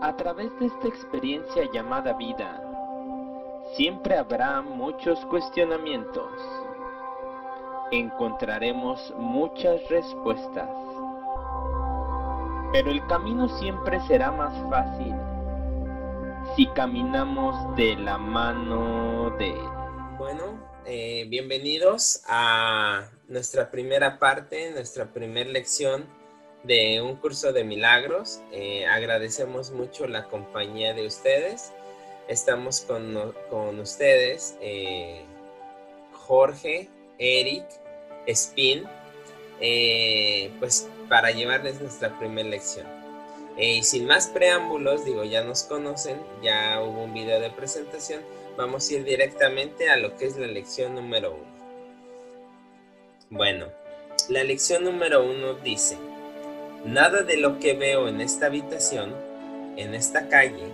A través de esta experiencia llamada vida, siempre habrá muchos cuestionamientos. Encontraremos muchas respuestas. Pero el camino siempre será más fácil si caminamos de la mano de... Bueno, eh, bienvenidos a nuestra primera parte, nuestra primera lección de un curso de milagros. Eh, agradecemos mucho la compañía de ustedes. Estamos con, con ustedes, eh, Jorge, Eric, Spin, eh, pues para llevarles nuestra primera lección. y sin más preámbulos, digo, ya nos conocen, ya hubo un video de presentación, vamos a ir directamente a lo que es la lección número uno. Bueno, la lección número uno dice, Nada de lo que veo en esta habitación, en esta calle,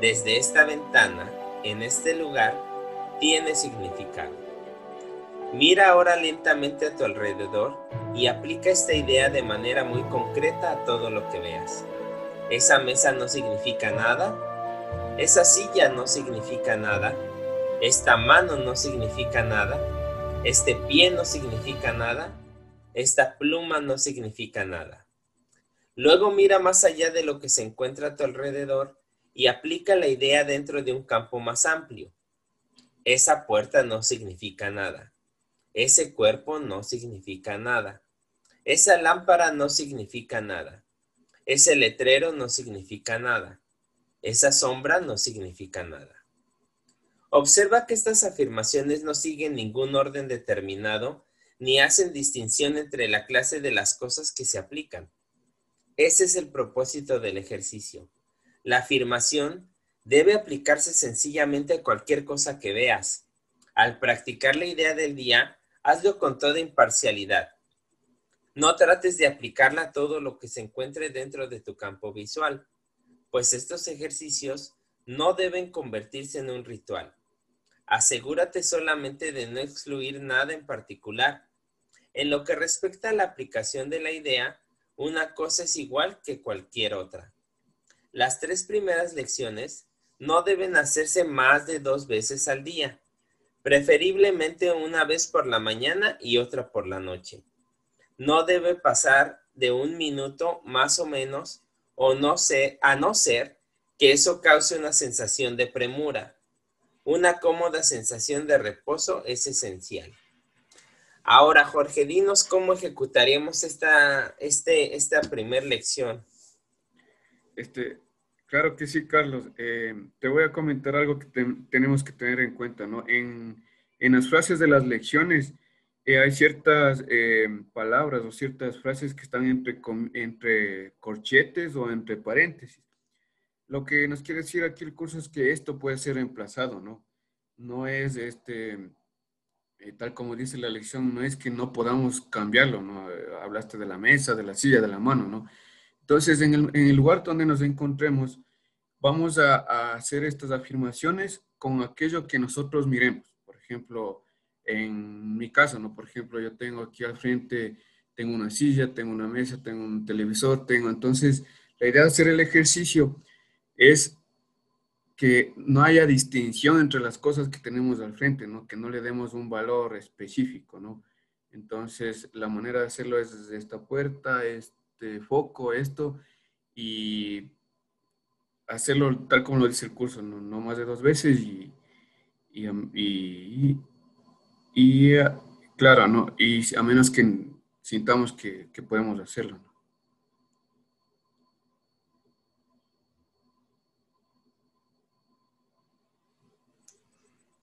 desde esta ventana, en este lugar, tiene significado. Mira ahora lentamente a tu alrededor y aplica esta idea de manera muy concreta a todo lo que veas. Esa mesa no significa nada, esa silla no significa nada, esta mano no significa nada, este pie no significa nada, esta pluma no significa nada. Luego mira más allá de lo que se encuentra a tu alrededor y aplica la idea dentro de un campo más amplio. Esa puerta no significa nada. Ese cuerpo no significa nada. Esa lámpara no significa nada. Ese letrero no significa nada. Esa sombra no significa nada. Observa que estas afirmaciones no siguen ningún orden determinado ni hacen distinción entre la clase de las cosas que se aplican. Ese es el propósito del ejercicio. La afirmación debe aplicarse sencillamente a cualquier cosa que veas. Al practicar la idea del día, hazlo con toda imparcialidad. No trates de aplicarla a todo lo que se encuentre dentro de tu campo visual, pues estos ejercicios no deben convertirse en un ritual. Asegúrate solamente de no excluir nada en particular. En lo que respecta a la aplicación de la idea, una cosa es igual que cualquier otra. Las tres primeras lecciones no deben hacerse más de dos veces al día, preferiblemente una vez por la mañana y otra por la noche. No debe pasar de un minuto más o menos, o no sé, a no ser que eso cause una sensación de premura. Una cómoda sensación de reposo es esencial. Ahora, Jorge, dinos cómo ejecutaríamos esta, este, esta primera lección. Este, claro que sí, Carlos. Eh, te voy a comentar algo que tenemos que tener en cuenta, ¿no? En, las frases de las lecciones eh, hay ciertas eh, palabras o ciertas frases que están entre, entre corchetes o entre paréntesis. Lo que nos quiere decir aquí el curso es que esto puede ser reemplazado, ¿no? No es este eh, tal como dice la lección, no es que no podamos cambiarlo, ¿no? Eh, hablaste de la mesa, de la silla, de la mano, ¿no? Entonces, en el, lugar donde nos encontremos, vamos a, hacer estas afirmaciones con aquello que nosotros miremos. Por ejemplo, en mi caso, ¿no? Por ejemplo, yo tengo aquí al frente, tengo una silla, tengo una mesa, tengo un televisor, tengo, entonces, la idea de hacer el ejercicio es que no haya distinción entre las cosas que tenemos al frente, ¿no? Que no le demos un valor específico, ¿no? Entonces, la manera de hacerlo es desde esta puerta, este foco, esto, y hacerlo tal como lo dice el curso, no, más de dos veces y, y, y, claro, ¿no? Y a menos que sintamos que, que podemos hacerlo, ¿no?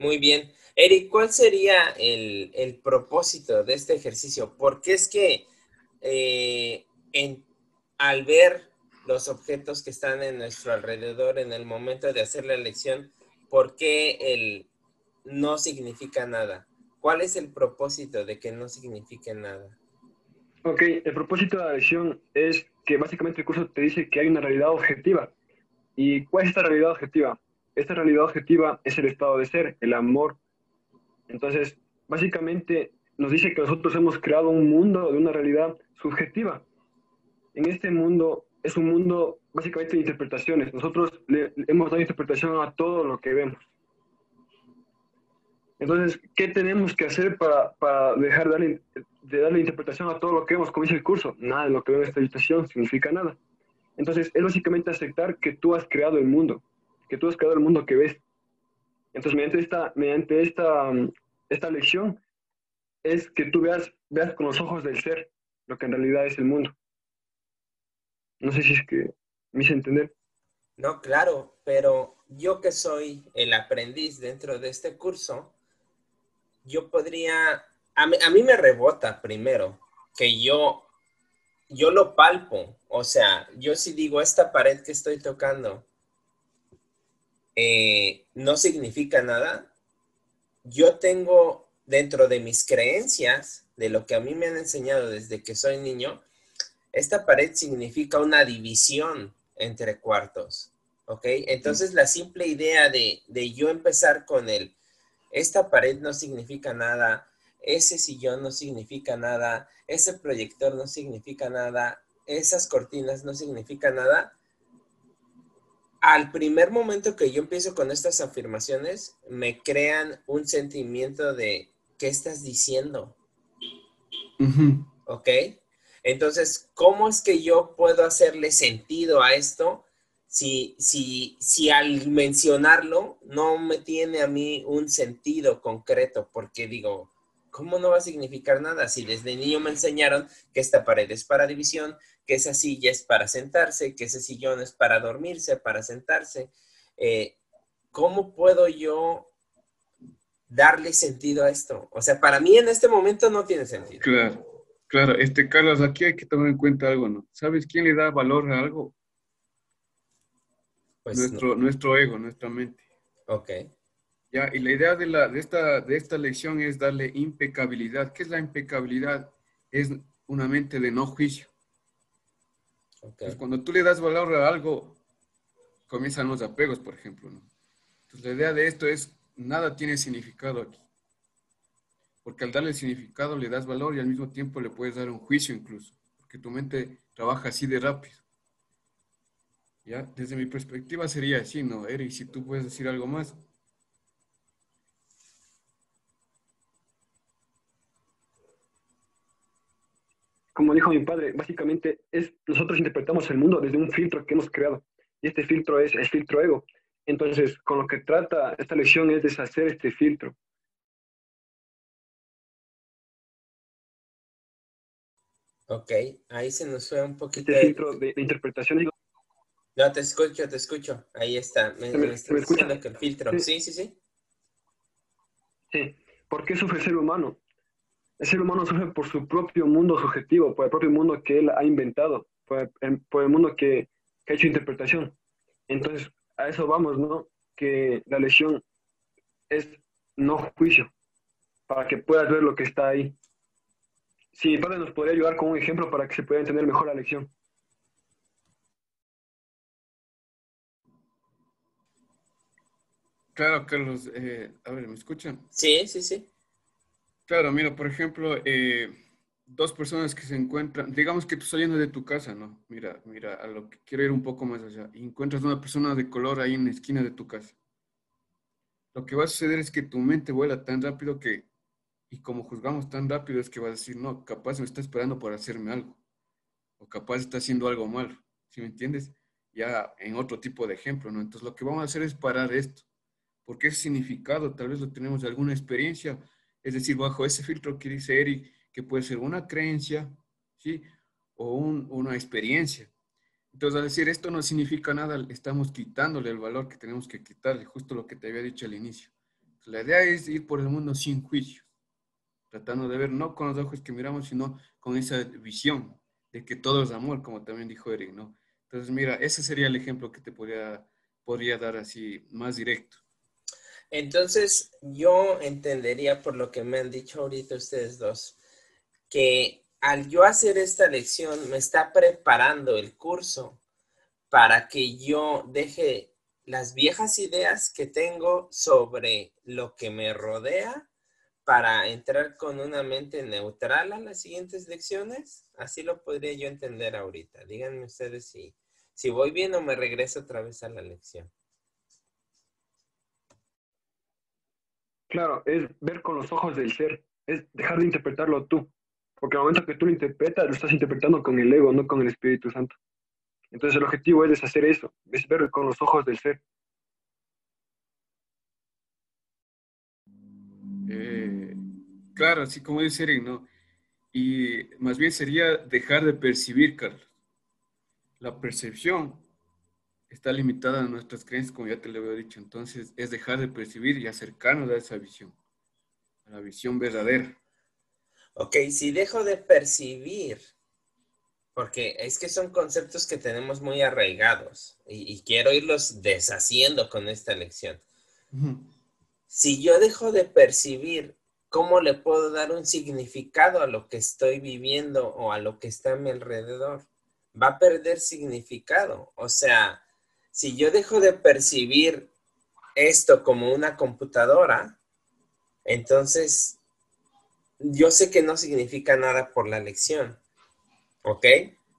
Muy bien. Eric, ¿cuál sería el, propósito de este ejercicio? Porque es que eh, al ver los objetos que están en nuestro alrededor en el momento de hacer la elección, ¿por qué el no significa nada? ¿Cuál es el propósito de que no signifique nada? Ok, el propósito de la elección es que básicamente el curso te dice que hay una realidad objetiva. ¿Y cuál es esta realidad objetiva? Esta realidad objetiva es el estado de ser, el amor. Entonces, básicamente nos dice que nosotros hemos creado un mundo de una realidad subjetiva. En este mundo es un mundo básicamente interpretaciones. Nosotros le, hemos dado interpretación a todo lo que vemos. Entonces, ¿qué tenemos que hacer para, para dejar de darle, de darle, interpretación a todo lo que vemos? Como dice el curso, nada de lo que veo en esta habitación significa nada. Entonces, es básicamente aceptar que tú has creado el mundo, que tú has creado el mundo que ves. Entonces, mediante esta, mediante esta, esta lección, es que tú veas, veas con los ojos del ser lo que en realidad es el mundo. No sé si es que me hice entender. No, claro, pero yo que soy el aprendiz dentro de este curso, yo podría, a mí, me rebota primero que yo, yo lo palpo, o sea, yo si digo esta pared que estoy tocando eh, no significa nada, yo tengo dentro de mis creencias, de lo que a mí me han enseñado desde que soy niño, esta pared significa una división entre cuartos, ¿ok? Entonces la simple idea de, de yo empezar con el esta pared no significa nada, ese sillón no significa nada, ese proyector no significa nada, esas cortinas no significan nada. Al primer momento que yo empiezo con estas afirmaciones, me crean un sentimiento de, ¿qué estás diciendo? ¿Ok? Entonces, ¿cómo es que yo puedo hacerle sentido a esto si, si, si al mencionarlo no me tiene a mí un sentido concreto, porque digo, ¿cómo no va a significar nada si desde niño me enseñaron que esta pared es para división, que esa silla es para sentarse, que ese sillón es para dormirse, para sentarse? Eh, ¿Cómo puedo yo darle sentido a esto? O sea, para mí en este momento no tiene sentido. Claro, claro. Este, Carlos, aquí hay que tomar en cuenta algo, ¿no? ¿Sabes quién le da valor a algo? Pues nuestro, nuestro ego, nuestra mente. Ok. Ya, y la idea de, la, de, esta, de esta lección es darle impecabilidad. ¿Qué es la impecabilidad? Es una mente de no juicio. Okay. cuando tú le das valor a algo, comienzan los apegos, por ejemplo. ¿no? Entonces, la idea de esto es, nada tiene significado aquí. Porque al darle significado le das valor y al mismo tiempo le puedes dar un juicio incluso. Porque tu mente trabaja así de rápido. ¿Ya? Desde mi perspectiva sería así, ¿no? Eric, si tú puedes decir algo más. Como dijo mi padre, básicamente es nosotros interpretamos el mundo desde un filtro que hemos creado. Y este filtro es el filtro ego. Entonces, con lo que trata esta lección es deshacer este filtro. Ok, ahí se nos fue un poquito. Este filtro de, de interpretación no, te escucho, te escucho. Ahí está. Me, me, me que el filtro. Sí. sí, sí, sí. ¿Por qué sufre el ser humano? El ser humano sufre por su propio mundo subjetivo, por el propio mundo que él ha inventado, por el, mundo que, que, ha hecho interpretación. Entonces, a eso vamos, ¿no? Que la lesión es no juicio, para que puedas ver lo que está ahí. Si mi padre nos podría ayudar con un ejemplo para que se pueda entender mejor la lección. Claro, Carlos. Eh, a ver, ¿me escuchan? Sí, sí, sí. Claro, mira, por ejemplo, eh, dos personas que se encuentran, digamos que tú saliendo de tu casa, ¿no? Mira, mira, a lo que quiero ir un poco más allá. Y encuentras una persona de color ahí en la esquina de tu casa. Lo que va a suceder es que tu mente vuela tan rápido que, y como juzgamos tan rápido, es que vas a decir, no, capaz me está esperando por hacerme algo. O capaz está haciendo algo malo. ¿Sí me entiendes? Ya en otro tipo de ejemplo, ¿no? Entonces lo que vamos a hacer es parar esto porque ese significado tal vez lo tenemos de alguna experiencia, es decir, bajo ese filtro que dice Eric, que puede ser una creencia, ¿sí? O una experiencia. Entonces, al decir esto no significa nada, estamos quitándole el valor que tenemos que quitarle, justo lo que te había dicho al inicio. la idea es ir por el mundo sin juicio, tratando de ver no con los ojos que miramos, sino con esa visión de que todo es amor, como también dijo Eric, ¿no? Entonces, mira, ese sería el ejemplo que te podría, podría dar así más directo. Entonces, yo entendería por lo que me han dicho ahorita ustedes dos, que al yo hacer esta lección me está preparando el curso para que yo deje las viejas ideas que tengo sobre lo que me rodea para entrar con una mente neutral a las siguientes lecciones. Así lo podría yo entender ahorita. Díganme ustedes si, Si voy bien o me regreso otra vez a la lección. Claro, es ver con los ojos del ser, es dejar de interpretarlo tú, porque al momento que tú lo interpretas, lo estás interpretando con el ego, no con el Espíritu Santo. Entonces el objetivo es deshacer eso, es ver con los ojos del ser. Eh, claro, así como dice Eric, ¿no? Y más bien sería dejar de percibir, Carlos. La percepción está limitada a nuestras creencias, como ya te lo había dicho. Entonces, es dejar de percibir y acercarnos a esa visión, a la visión verdadera. Ok, si dejo de percibir, porque es que son conceptos que tenemos muy arraigados y, quiero irlos deshaciendo con esta lección. Si yo dejo de percibir, ¿cómo le puedo dar un significado a lo que estoy viviendo o a lo que está a mi alrededor? Va a perder significado. O sea, si yo dejo de percibir esto como una computadora, entonces yo sé que no significa nada por la lección, ¿ok?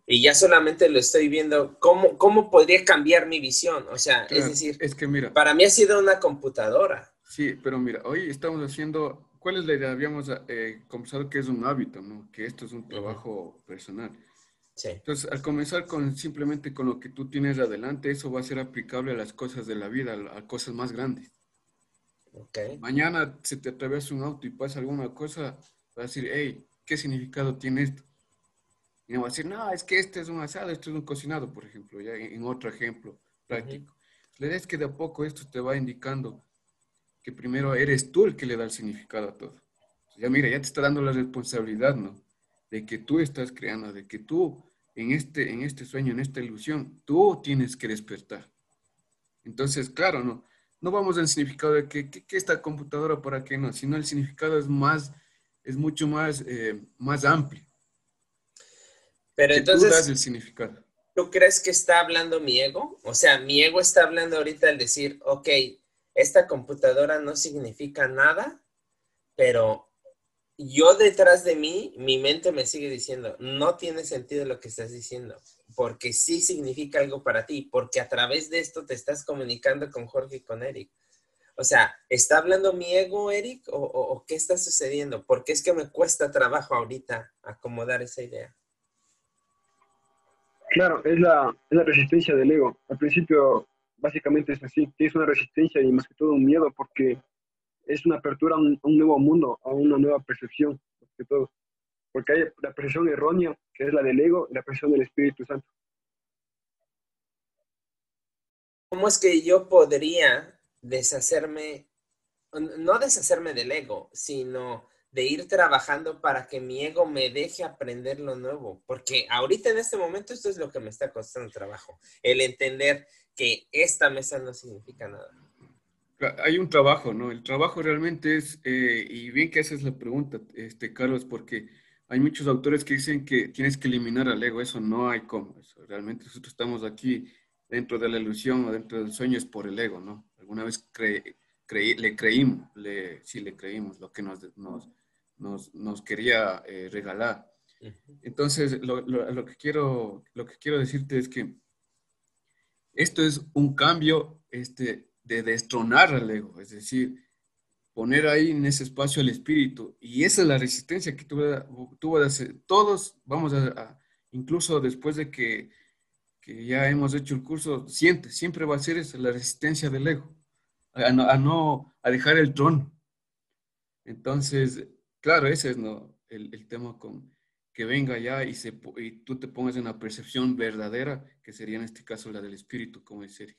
Y ya solamente lo estoy viendo, ¿cómo, cómo podría cambiar mi visión? O sea, es decir, es que mira, para mí ha sido una computadora. Sí, pero mira, hoy estamos haciendo, ¿cuál es la idea? Habíamos eh, conversado que es un hábito, ¿no? Que esto es un trabajo personal. Entonces, al comenzar con simplemente con lo que tú tienes adelante, eso va a ser aplicable a las cosas de la vida, a, cosas más grandes. Okay. Mañana se te atraviesa un auto y pasa alguna cosa, vas a decir, hey, ¿qué significado tiene esto? Y no va a decir, no, es que este es un asado, esto es un cocinado, por ejemplo, ya en, otro ejemplo práctico. La idea es que de a poco esto te va indicando que primero eres tú el que le da el significado a todo. Ya mira, ya te está dando la responsabilidad, ¿no? De que tú estás creando, de que tú en este, en este sueño, en esta ilusión, tú tienes que despertar. Entonces, claro, no, no vamos al significado de que, que, esta computadora para qué no, sino el significado es más, es mucho más, eh, más amplio. Pero entonces, tú das el significado. ¿Tú crees que está hablando mi ego? O sea, mi ego está hablando ahorita al decir, ok, esta computadora no significa nada, pero yo detrás de mí, mi mente me sigue diciendo, no tiene sentido lo que estás diciendo, porque sí significa algo para ti, porque a través de esto te estás comunicando con Jorge y con Eric. O sea, ¿está hablando mi ego, Eric, o, qué está sucediendo? Porque es que me cuesta trabajo ahorita acomodar esa idea. Claro, es la, es la resistencia del ego. Al principio, básicamente es así, es una resistencia y más que todo un miedo, porque es una apertura a un, nuevo mundo, a una nueva percepción, de todo. Porque hay la percepción errónea, que es la del ego, y la percepción del Espíritu Santo. ¿Cómo es que yo podría deshacerme, no deshacerme del ego, sino de ir trabajando para que mi ego me deje aprender lo nuevo? Porque ahorita en este momento esto es lo que me está costando trabajo, el entender que esta mesa no significa nada hay un trabajo, ¿no? El trabajo realmente es, eh, y bien que esa es la pregunta, este, Carlos, porque hay muchos autores que dicen que tienes que eliminar al ego, eso no hay cómo, eso, realmente nosotros estamos aquí dentro de la ilusión o dentro del sueño es por el ego, ¿no? Alguna vez le creímos, le, sí le creímos lo que nos, nos, nos, quería eh, regalar. Entonces, lo, lo, que quiero, lo que quiero decirte es que esto es un cambio este, de destronar al ego, es decir, poner ahí en ese espacio al espíritu. Y esa es la resistencia que tú, vas a hacer. Todos vamos a, incluso después de que, que, ya hemos hecho el curso, siente, siempre va a ser esa, la resistencia del ego, a no, a, dejar el trono. Entonces, claro, ese es ¿no? el, el, tema con que venga ya y, se, y tú te pongas en una percepción verdadera, que sería en este caso la del espíritu, como dice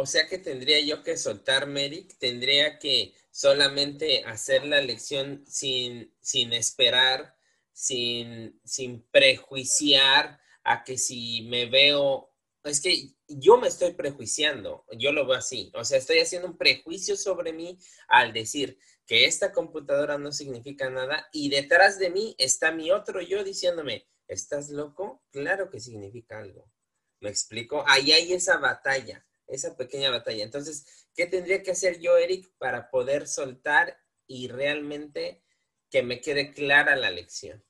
o sea que tendría yo que soltar Merrick, tendría que solamente hacer la lección sin, sin esperar, sin, sin prejuiciar a que si me veo, es que yo me estoy prejuiciando, yo lo veo así, o sea, estoy haciendo un prejuicio sobre mí al decir que esta computadora no significa nada y detrás de mí está mi otro yo diciéndome, ¿estás loco? Claro que significa algo. ¿Me explico? Ahí hay esa batalla esa pequeña batalla. Entonces, ¿qué tendría que hacer yo, Eric, para poder soltar y realmente que me quede clara la lección?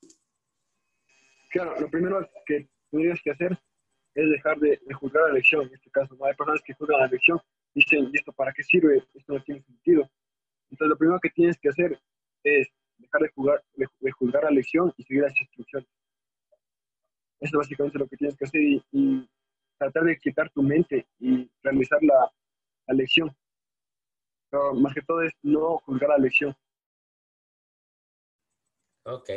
Claro, lo primero que tendrías que hacer es dejar de, juzgar la lección, en este caso. Hay personas que juzgan la lección, dicen, ¿y esto para qué sirve? Esto no tiene sentido. Entonces, lo primero que tienes que hacer es dejar de, jugar, de, juzgar la lección y seguir las instrucciones. Eso es básicamente lo que tienes que hacer y, tratar de quitar tu mente y realizar la, la lección. Pero más que todo es no juzgar la lección. Ok,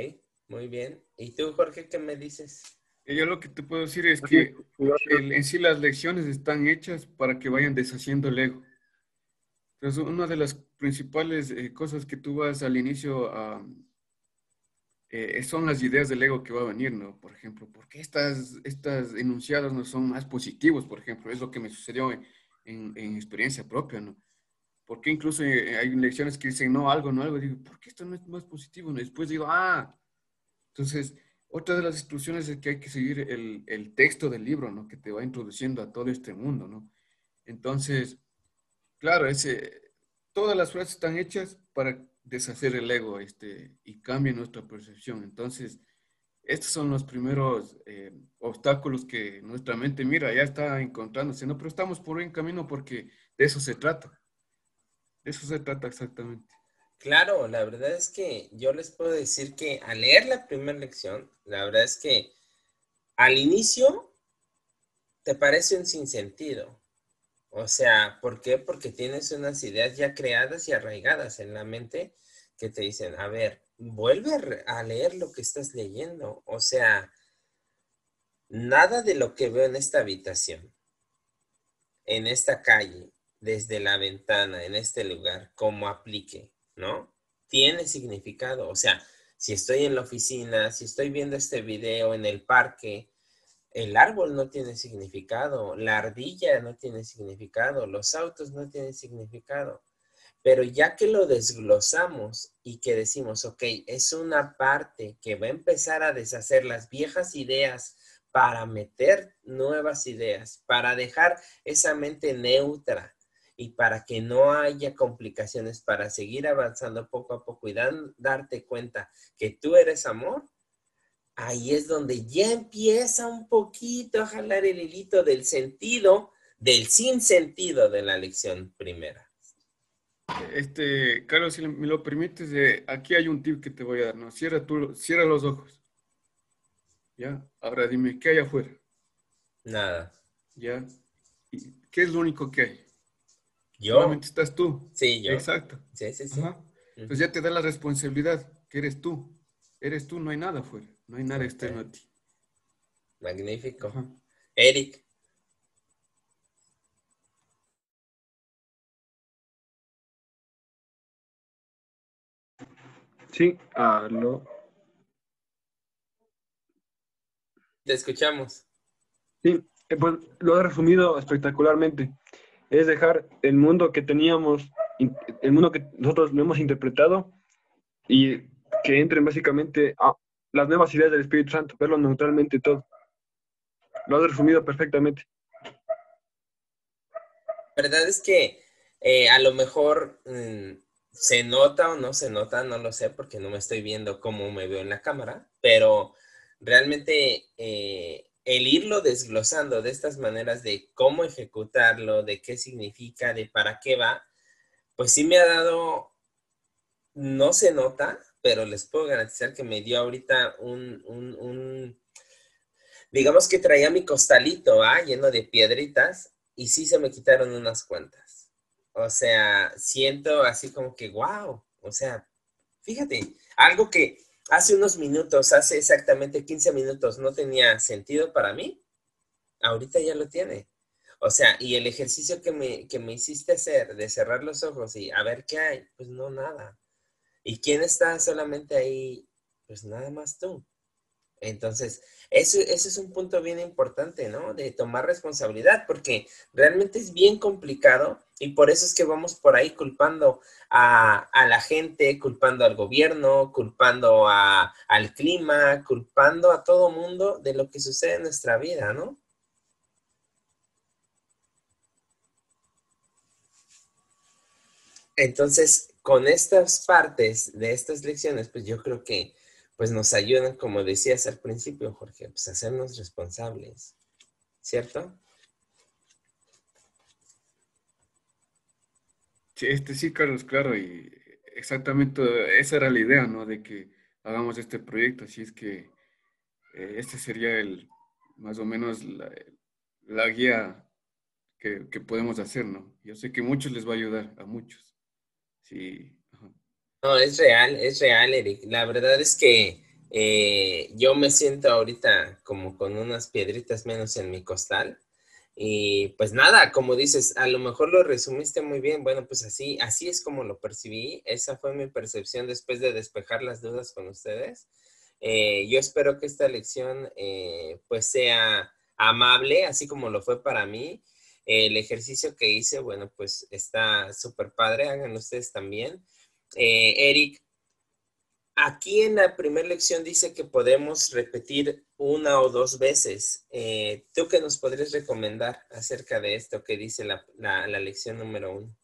muy bien. ¿Y tú, Jorge, qué me dices? Yo lo que te puedo decir es que en sí las lecciones están hechas para que vayan deshaciendo el ego. Entonces, una de las principales eh, cosas que tú vas al inicio a, eh, son las ideas del ego que va a venir, ¿no? Por ejemplo, ¿por qué estas, estas enunciados no son más positivos? Por ejemplo, es lo que me sucedió en, en, experiencia propia, ¿no? ¿Por qué incluso eh, hay lecciones que dicen no, algo, no, algo? Digo, ¿por qué esto no es más positivo? Después digo, ah, entonces otra de las instrucciones es que hay que seguir el, el, texto del libro, ¿no? Que te va introduciendo a todo este mundo, ¿no? Entonces, claro, ese, todas las frases están hechas para deshacer el ego este, y cambien nuestra percepción. Entonces, estos son los primeros eh, obstáculos que nuestra mente, mira, ya está encontrándose, ¿no? Pero estamos por buen camino porque de eso se trata. De eso se trata exactamente. Claro, la verdad es que yo les puedo decir que al leer la primera lección, la verdad es que al inicio te parece un sinsentido. O sea, ¿por qué? Porque tienes unas ideas ya creadas y arraigadas en la mente que te dicen, a ver, vuelve a leer lo que estás leyendo. O sea, nada de lo que veo en esta habitación, en esta calle, desde la ventana, en este lugar, como aplique ¿no? Tiene significado. O sea, si estoy en la oficina, si estoy viendo este video en el parque, el árbol no tiene significado, la ardilla no tiene significado, los autos no tienen significado. Pero ya que lo desglosamos y que decimos, ok, es una parte que va a empezar a deshacer las viejas ideas para meter nuevas ideas, para dejar esa mente neutra, y para que no haya complicaciones, para seguir avanzando poco a poco y darte cuenta que tú eres amor, ahí es donde ya empieza un poquito a jalar el hilito del sentido, del sin sentido de la lección primera. Este, Carlos, si me lo permites, eh, aquí hay un tip que te voy a dar, ¿no? Cierra, tú, cierra los ojos. ¿Ya? Ahora dime, ¿qué hay afuera? Nada. ¿Ya? ¿Qué es lo único que hay? Yo. Solamente estás tú. Sí, yo. Exacto. Sí, sí, sí. Entonces ya te da la responsabilidad que eres tú. Eres tú, no hay nada afuera, no hay nada externo a ti. Magnífico. Eric. Sí, aló. Te escuchamos. Sí, eh, pues lo he resumido espectacularmente es dejar el mundo que teníamos, el mundo que nosotros lo hemos interpretado y que entren básicamente a las nuevas ideas del Espíritu Santo, verlo neutralmente todo. Lo has resumido perfectamente. La verdad es que eh, a lo mejor mm, se nota o no se nota, no lo sé, porque no me estoy viendo cómo me veo en la cámara, pero realmente eh, el irlo desglosando de estas maneras de cómo ejecutarlo, de qué significa, de para qué va, pues sí me ha dado, no se nota, pero les puedo garantizar que me dio ahorita un, un, digamos que traía mi costalito, lleno de piedritas, y sí se me quitaron unas cuantas. O sea, siento así como que, wow, o sea, fíjate, algo que hace unos minutos, hace exactamente 15 minutos, no tenía sentido para mí, ahorita ya lo tiene. O sea, y el ejercicio que me, que me hiciste hacer de cerrar los ojos y a ver qué hay, pues no, nada. ¿Y quién está solamente ahí? Pues nada más tú. Entonces, eso, es un punto bien importante, ¿no? De tomar responsabilidad, porque realmente es bien complicado y por eso es que vamos por ahí culpando a, la gente, culpando al gobierno, culpando al clima, culpando a todo mundo de lo que sucede en nuestra vida, ¿no? Entonces, con estas partes de estas lecciones, pues yo creo que pues nos ayudan, como decías al principio, Jorge, pues a hacernos responsables. ¿cierto? Sí, este sí, Carlos, claro, y exactamente esa era la idea, ¿no? De que hagamos este proyecto, así es que eh, este sería el, más o menos la, guía que, podemos hacer, ¿no? Yo sé que muchos les va a ayudar, a muchos. No, es real, es real, Eric. La verdad es que eh, yo me siento ahorita como con unas piedritas menos en mi costal. Y pues nada, como dices, a lo mejor lo resumiste muy bien. Bueno, pues así, así es como lo percibí. Esa fue mi percepción después de despejar las dudas con ustedes. Eh, yo espero que esta lección eh, pues sea amable, así como lo fue para mí. El ejercicio que hice, bueno, pues está súper padre, hagan ustedes también. Eh, Eric, aquí en la primera lección dice que podemos repetir una o dos veces. ¿Tú qué nos podrías recomendar acerca de esto que dice la, la lección número uno?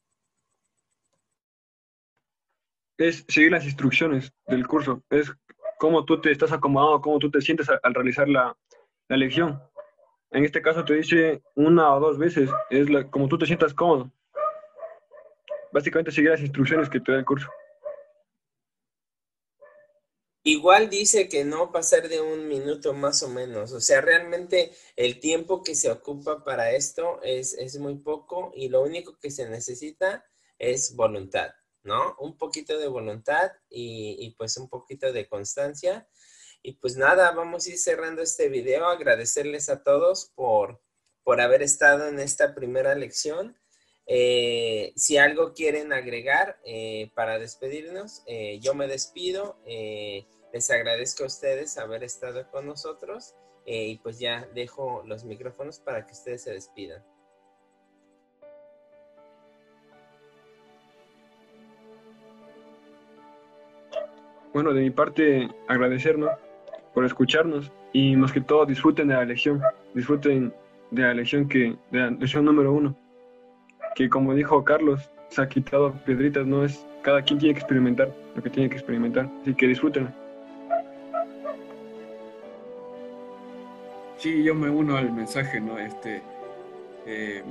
Es seguir las instrucciones del curso. Es cómo tú te estás acomodado, cómo tú te sientes al, realizar la, la, lección. En este caso te dice una o dos veces, es la, como tú te sientas cómodo. Básicamente seguir las instrucciones que te da el curso. Igual dice que no pasar de un minuto más o menos. O sea, realmente el tiempo que se ocupa para esto es, es muy poco y lo único que se necesita es voluntad. ¿no? Un poquito de voluntad y, pues un poquito de constancia. Y pues nada, vamos a ir cerrando este video. Agradecerles a todos por, por haber estado en esta primera lección. Eh, si algo quieren agregar eh, para despedirnos, eh, yo me despido. les agradezco a ustedes haber estado con nosotros y pues ya dejo los micrófonos para que ustedes se despidan. bueno, de mi parte, agradecernos por escucharnos y más que todo disfruten de la lección, disfruten de la lección que, de la lección número uno, que como dijo Carlos, se ha quitado piedritas, no es, cada quien tiene que experimentar lo que tiene que experimentar, así que disfruten. Sí, yo me uno al mensaje, ¿no? Este, eh,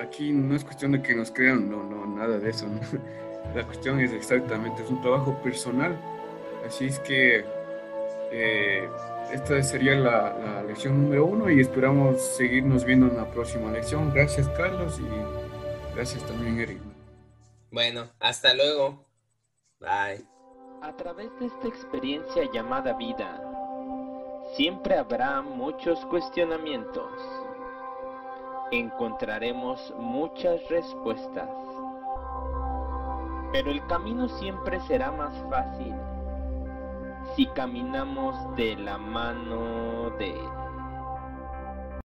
aquí no es cuestión de que nos crean, no, no, nada de eso. La cuestión es exactamente, es un trabajo personal Así es que eh, esta sería la, lección número uno y esperamos seguirnos viendo en la próxima lección. Gracias Carlos y gracias también Eric. Bueno, hasta luego. Bye. A través de esta experiencia llamada vida, siempre habrá muchos cuestionamientos. Encontraremos muchas respuestas. Pero el camino siempre será más fácil si caminamos de la mano de